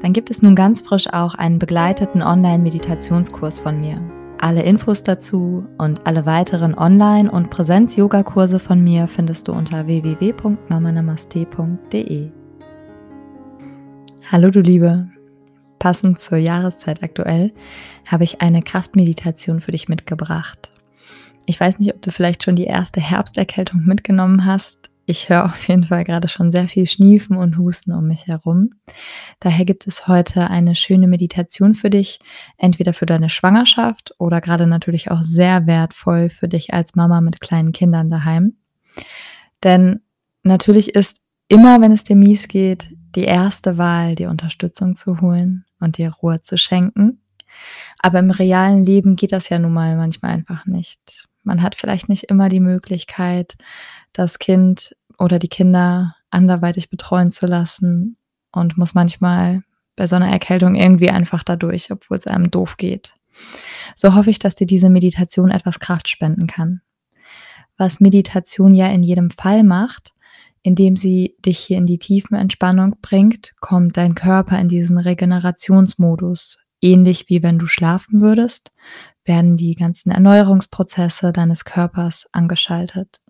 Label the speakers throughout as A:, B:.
A: dann gibt es nun ganz frisch auch einen begleiteten Online-Meditationskurs von mir. Alle Infos dazu und alle weiteren Online- und Präsenz-Yoga-Kurse von mir findest du unter www.mamanamaste.de. Hallo du Liebe, passend zur Jahreszeit aktuell habe ich eine Kraftmeditation für dich mitgebracht. Ich weiß nicht, ob du vielleicht schon die erste Herbsterkältung mitgenommen hast. Ich höre auf jeden Fall gerade schon sehr viel Schniefen und Husten um mich herum. Daher gibt es heute eine schöne Meditation für dich, entweder für deine Schwangerschaft oder gerade natürlich auch sehr wertvoll für dich als Mama mit kleinen Kindern daheim. Denn natürlich ist immer, wenn es dir mies geht, die erste Wahl, die Unterstützung zu holen und dir Ruhe zu schenken. Aber im realen Leben geht das ja nun mal manchmal einfach nicht. Man hat vielleicht nicht immer die Möglichkeit, das Kind oder die Kinder anderweitig betreuen zu lassen und muss manchmal bei so einer Erkältung irgendwie einfach dadurch, obwohl es einem doof geht. So hoffe ich, dass dir diese Meditation etwas Kraft spenden kann. Was Meditation ja in jedem Fall macht, indem sie dich hier in die tiefen Entspannung bringt, kommt dein Körper in diesen Regenerationsmodus, ähnlich wie wenn du schlafen würdest, werden die ganzen Erneuerungsprozesse deines Körpers angeschaltet.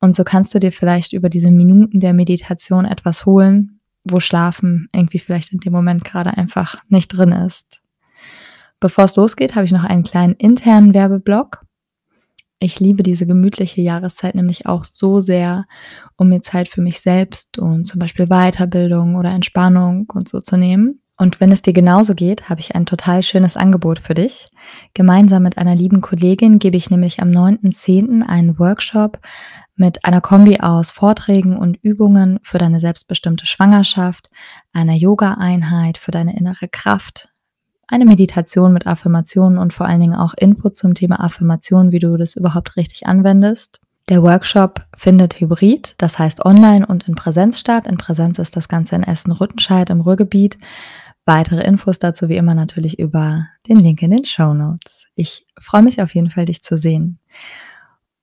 A: Und so kannst du dir vielleicht über diese Minuten der Meditation etwas holen, wo Schlafen irgendwie vielleicht in dem Moment gerade einfach nicht drin ist. Bevor es losgeht, habe ich noch einen kleinen internen Werbeblock. Ich liebe diese gemütliche Jahreszeit nämlich auch so sehr, um mir Zeit für mich selbst und zum Beispiel Weiterbildung oder Entspannung und so zu nehmen. Und wenn es dir genauso geht, habe ich ein total schönes Angebot für dich. Gemeinsam mit einer lieben Kollegin gebe ich nämlich am 9.10. einen Workshop mit einer Kombi aus Vorträgen und Übungen für deine selbstbestimmte Schwangerschaft, einer Yoga-Einheit für deine innere Kraft, eine Meditation mit Affirmationen und vor allen Dingen auch Input zum Thema Affirmation, wie du das überhaupt richtig anwendest. Der Workshop findet hybrid, das heißt online und in Präsenz statt. In Präsenz ist das Ganze in Essen-Rüttenscheid im Ruhrgebiet. Weitere Infos dazu wie immer natürlich über den Link in den Show Notes. Ich freue mich auf jeden Fall, dich zu sehen.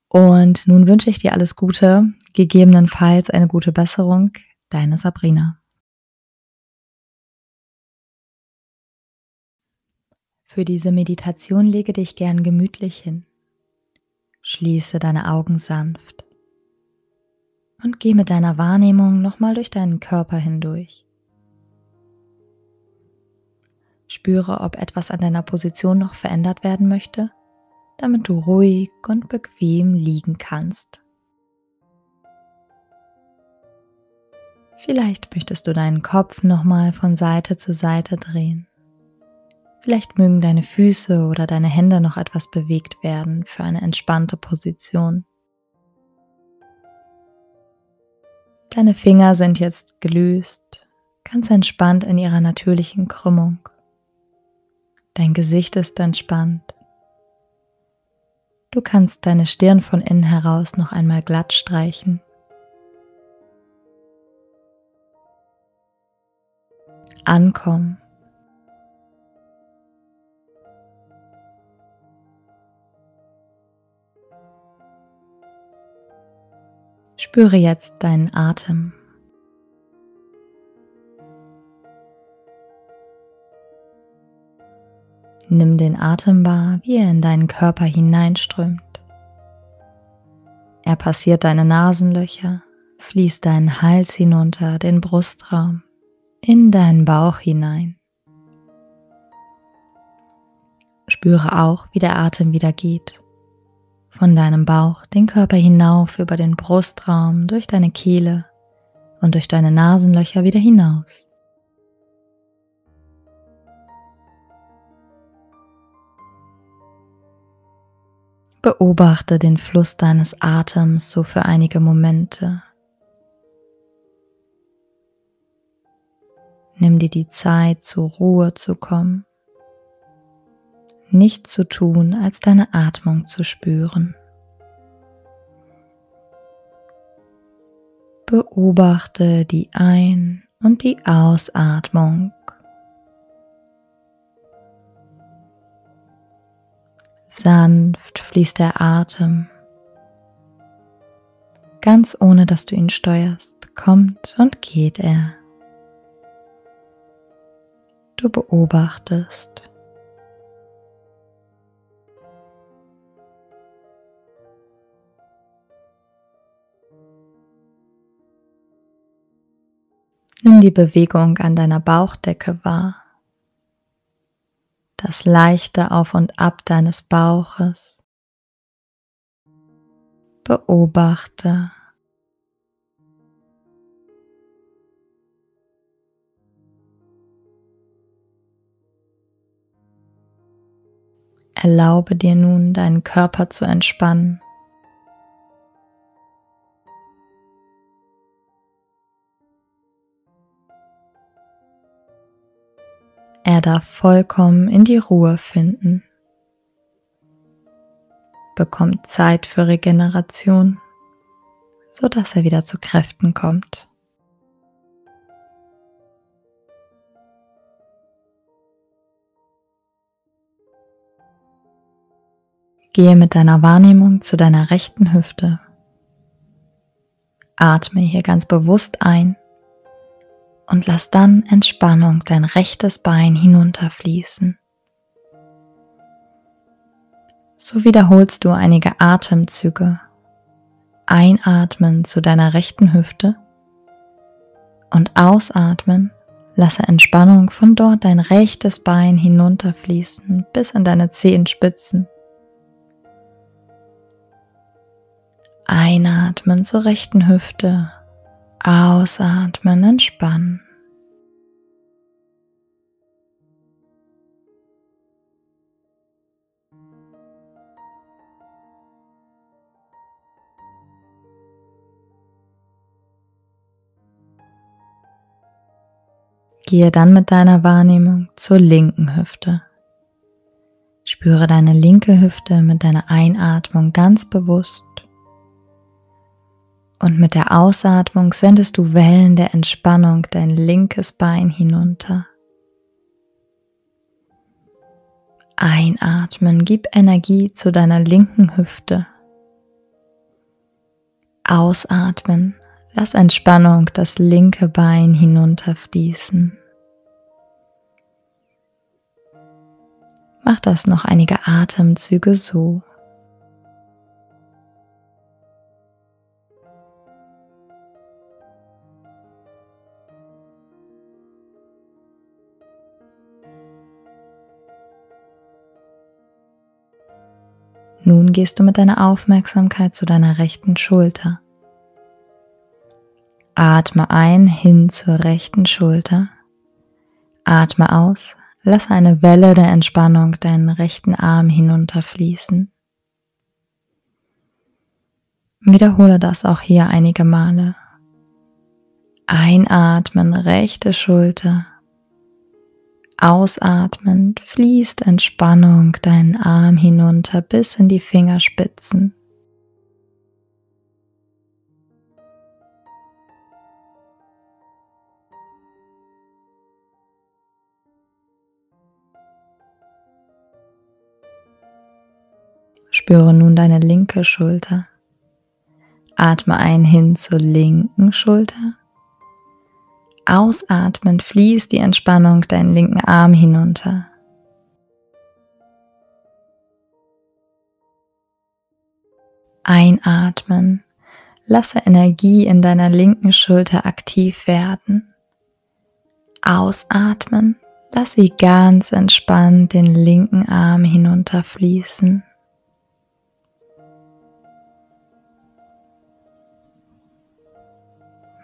A: Und nun wünsche ich dir alles Gute, gegebenenfalls eine gute Besserung. Deine Sabrina. Für diese Meditation lege dich gern gemütlich hin. Schließe deine Augen sanft und geh mit deiner Wahrnehmung nochmal durch deinen Körper hindurch. Spüre, ob etwas an deiner Position noch verändert werden möchte, damit du ruhig und bequem liegen kannst. Vielleicht möchtest du deinen Kopf nochmal von Seite zu Seite drehen. Vielleicht mögen deine Füße oder deine Hände noch etwas bewegt werden für eine entspannte Position. Deine Finger sind jetzt gelöst, ganz entspannt in ihrer natürlichen Krümmung. Dein Gesicht ist entspannt. Du kannst deine Stirn von innen heraus noch einmal glatt streichen. Ankommen. Spüre jetzt deinen Atem. Nimm den Atem wahr, wie er in deinen Körper hineinströmt. Er passiert deine Nasenlöcher, fließt deinen Hals hinunter, den Brustraum, in deinen Bauch hinein. Spüre auch, wie der Atem wieder geht. Von deinem Bauch den Körper hinauf über den Brustraum, durch deine Kehle und durch deine Nasenlöcher wieder hinaus. Beobachte den Fluss deines Atems so für einige Momente. Nimm dir die Zeit, zur Ruhe zu kommen. Nichts zu tun, als deine Atmung zu spüren. Beobachte die Ein- und die Ausatmung. Sanft fließt der Atem, ganz ohne dass du ihn steuerst, kommt und geht er. Du beobachtest. Nimm die Bewegung an deiner Bauchdecke wahr, das leichte Auf und Ab deines Bauches. Beobachte, Erlaube dir nun, deinen Körper zu entspannen. Er darf vollkommen in die Ruhe finden, bekommt Zeit für Regeneration, so dass er wieder zu Kräften kommt. Gehe mit deiner Wahrnehmung zu deiner rechten Hüfte. Atme hier ganz bewusst ein und lass dann Entspannung dein rechtes Bein hinunterfließen. So wiederholst du einige Atemzüge. Einatmen zu deiner rechten Hüfte und ausatmen, lasse Entspannung von dort dein rechtes Bein hinunterfließen bis an deine Zehenspitzen. Einatmen zur rechten Hüfte, ausatmen, entspannen. Gehe dann mit deiner Wahrnehmung zur linken Hüfte. Spüre deine linke Hüfte mit deiner Einatmung ganz bewusst und mit der Ausatmung sendest du Wellen der Entspannung dein linkes Bein hinunter. Einatmen, gib Energie zu deiner linken Hüfte. Ausatmen, lass Entspannung das linke Bein hinunterfließen. Mach das noch einige Atemzüge so. Nun gehst du mit deiner Aufmerksamkeit zu deiner rechten Schulter. Atme ein hin zur rechten Schulter. Atme aus, lass eine Welle der Entspannung deinen rechten Arm hinunterfließen. Wiederhole das auch hier einige Male. Einatmen, rechte Schulter. Ausatmend fließt Entspannung deinen Arm hinunter bis in die Fingerspitzen. Spüre nun deine linke Schulter. Atme ein hin zur linken Schulter Ausatmen fließt die Entspannung deinen linken Arm hinunter. Einatmen. Lasse Energie in deiner linken Schulter aktiv werden. Ausatmen. Lass sie ganz entspannt den linken Arm hinunterfließen.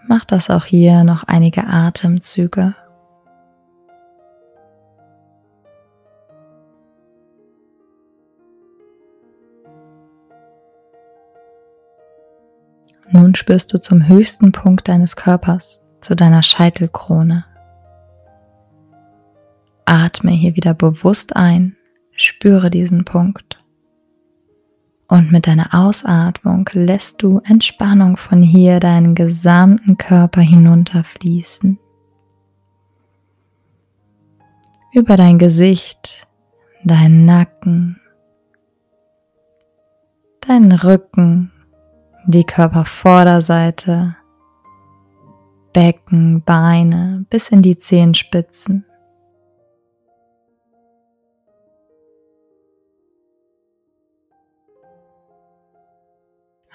A: Mach das auch hier noch einige Atemzüge. Nun spürst du zum höchsten Punkt deines Körpers, zu deiner Scheitelkrone. atme hier wieder bewusst ein, spüre diesen Punkt. Und mit deiner Ausatmung lässt du Entspannung von hier deinen gesamten Körper hinunterfließen. Über dein Gesicht, deinen Nacken, deinen Rücken, die Körpervorderseite, Becken, Beine bis in die Zehenspitzen.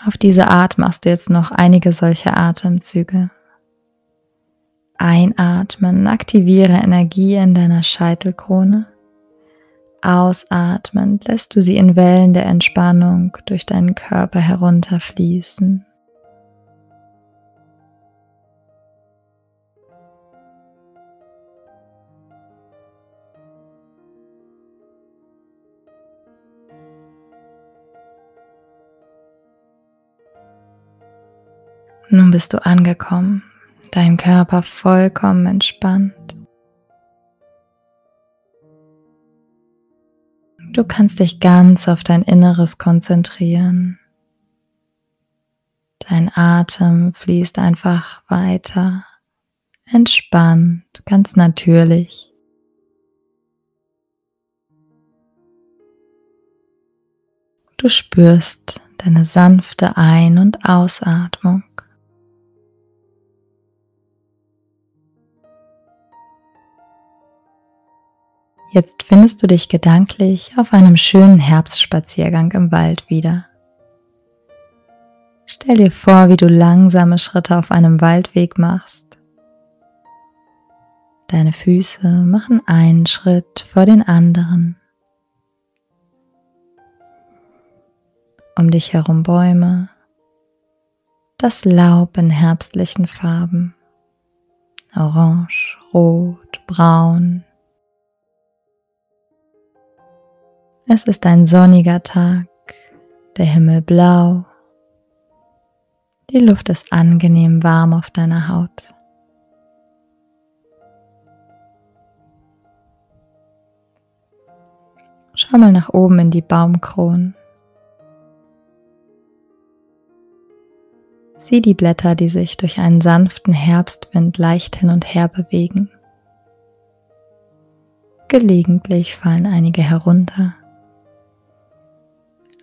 A: Auf diese Art machst du jetzt noch einige solche Atemzüge. Einatmen, aktiviere Energie in deiner Scheitelkrone. Ausatmen lässt du sie in Wellen der Entspannung durch deinen Körper herunterfließen. Nun bist du angekommen, dein Körper vollkommen entspannt. Du kannst dich ganz auf dein Inneres konzentrieren. Dein Atem fließt einfach weiter, entspannt, ganz natürlich. Du spürst deine sanfte Ein- und Ausatmung. Jetzt findest du dich gedanklich auf einem schönen Herbstspaziergang im Wald wieder. Stell dir vor, wie du langsame Schritte auf einem Waldweg machst. Deine Füße machen einen Schritt vor den anderen. Um dich herum Bäume, das Laub in herbstlichen Farben, orange, rot, braun, Es ist ein sonniger Tag, der Himmel blau, die Luft ist angenehm warm auf deiner Haut. Schau mal nach oben in die Baumkronen. Sieh die Blätter, die sich durch einen sanften Herbstwind leicht hin und her bewegen. Gelegentlich fallen einige herunter.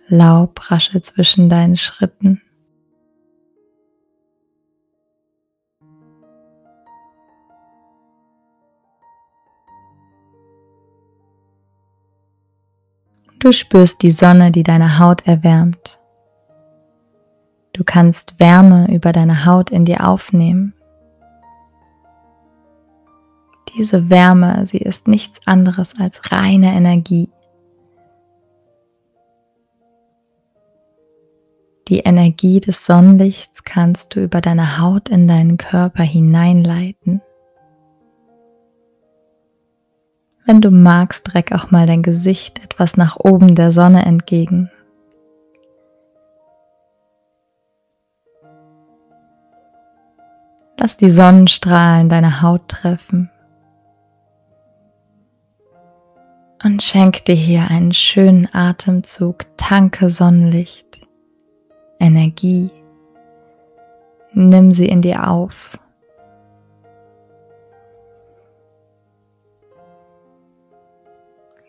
A: Laub raschelt zwischen deinen Schritten. Du spürst die Sonne, die deine Haut erwärmt. Du kannst Wärme über deine Haut in dir aufnehmen. Diese Wärme, sie ist nichts anderes als reine Energie. Die Energie des Sonnenlichts kannst du über deine Haut in deinen Körper hineinleiten. Wenn du magst, reck auch mal dein Gesicht etwas nach oben der Sonne entgegen. Lass die Sonnenstrahlen deine Haut treffen. Und schenk dir hier einen schönen Atemzug, tanke Sonnenlicht. Energie. Nimm sie in dir auf.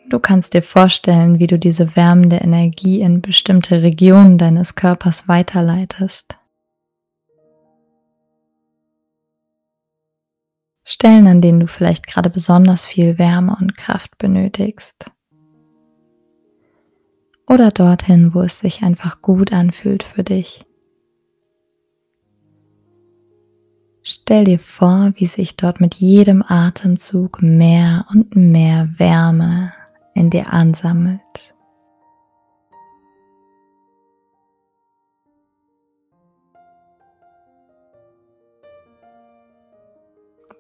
A: Du kannst dir vorstellen, wie du diese wärmende Energie in bestimmte Regionen deines Körpers weiterleitest. Stellen, an denen du vielleicht gerade besonders viel Wärme und Kraft benötigst oder dorthin, wo es sich einfach gut anfühlt für dich. Stell dir vor, wie sich dort mit jedem Atemzug mehr und mehr Wärme in dir ansammelt.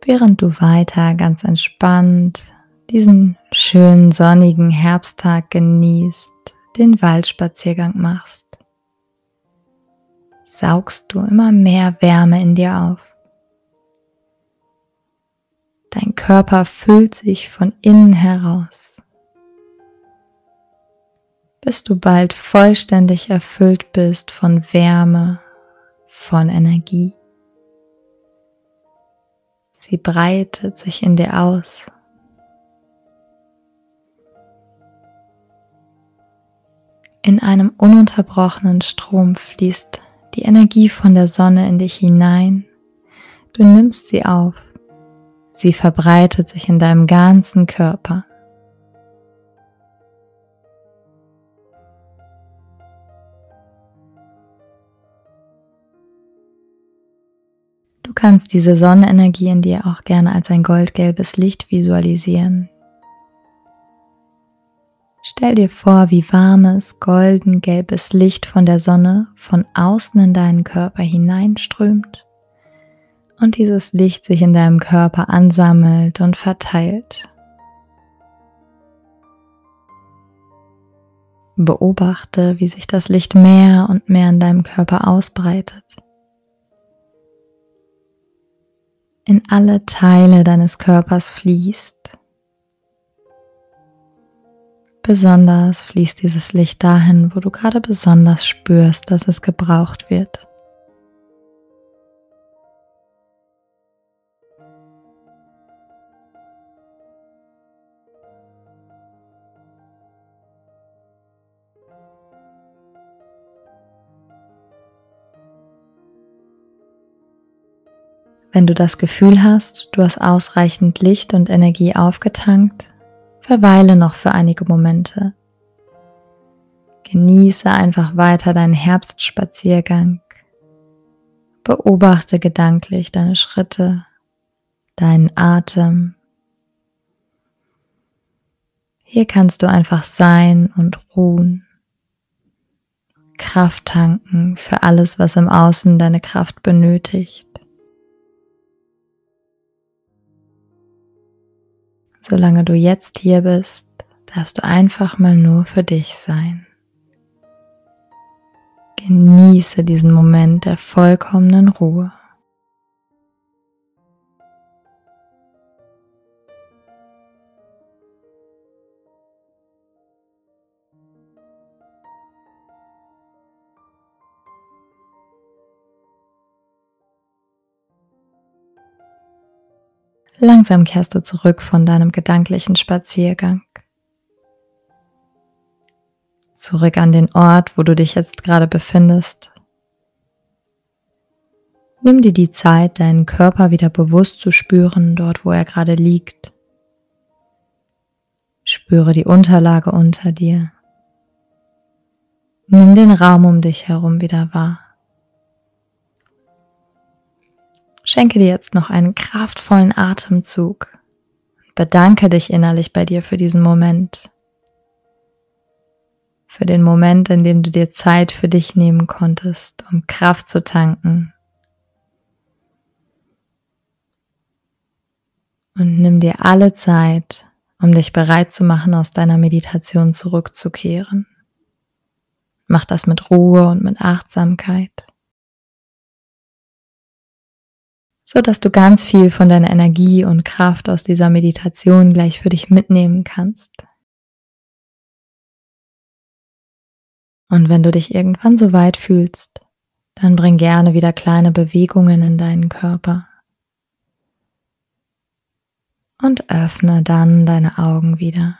A: Während du weiter ganz entspannt diesen schönen sonnigen Herbsttag genießt, den Waldspaziergang machst, saugst du immer mehr Wärme in dir auf. Dein Körper füllt sich von innen heraus, bis du bald vollständig erfüllt bist von Wärme, von Energie. Sie breitet sich in dir aus. In einem ununterbrochenen Strom fließt die Energie von der Sonne in dich hinein. Du nimmst sie auf. Sie verbreitet sich in deinem ganzen Körper. Du kannst diese Sonnenenergie in dir auch gerne als ein goldgelbes Licht visualisieren. Stell dir vor, wie warmes, golden-gelbes Licht von der Sonne von außen in deinen Körper hineinströmt und dieses Licht sich in deinem Körper ansammelt und verteilt. Beobachte, wie sich das Licht mehr und mehr in deinem Körper ausbreitet. In alle Teile deines Körpers fließt Besonders fließt dieses Licht dahin, wo du gerade besonders spürst, dass es gebraucht wird. Wenn du das Gefühl hast, du hast ausreichend Licht und Energie aufgetankt, Verweile noch für einige Momente. Genieße einfach weiter deinen Herbstspaziergang. Beobachte gedanklich deine Schritte, deinen Atem. Hier kannst du einfach sein und ruhen. Kraft tanken für alles, was im Außen deine Kraft benötigt. Solange du jetzt hier bist, darfst du einfach mal nur für dich sein. Genieße diesen Moment der vollkommenen Ruhe. Langsam kehrst du zurück von deinem gedanklichen Spaziergang. Zurück an den Ort, wo du dich jetzt gerade befindest. Nimm dir die Zeit, deinen Körper wieder bewusst zu spüren, dort wo er gerade liegt. Spüre die Unterlage unter dir. Nimm den Raum um dich herum wieder wahr. Schenke dir jetzt noch einen kraftvollen Atemzug. Bedanke dich innerlich bei dir für diesen Moment. Für den Moment, in dem du dir Zeit für dich nehmen konntest, um Kraft zu tanken. Und nimm dir alle Zeit, um dich bereit zu machen, aus deiner Meditation zurückzukehren. Mach das mit Ruhe und mit Achtsamkeit. So dass du ganz viel von deiner Energie und Kraft aus dieser Meditation gleich für dich mitnehmen kannst. Und wenn du dich irgendwann so weit fühlst, dann bring gerne wieder kleine Bewegungen in deinen Körper. Und öffne dann deine Augen wieder.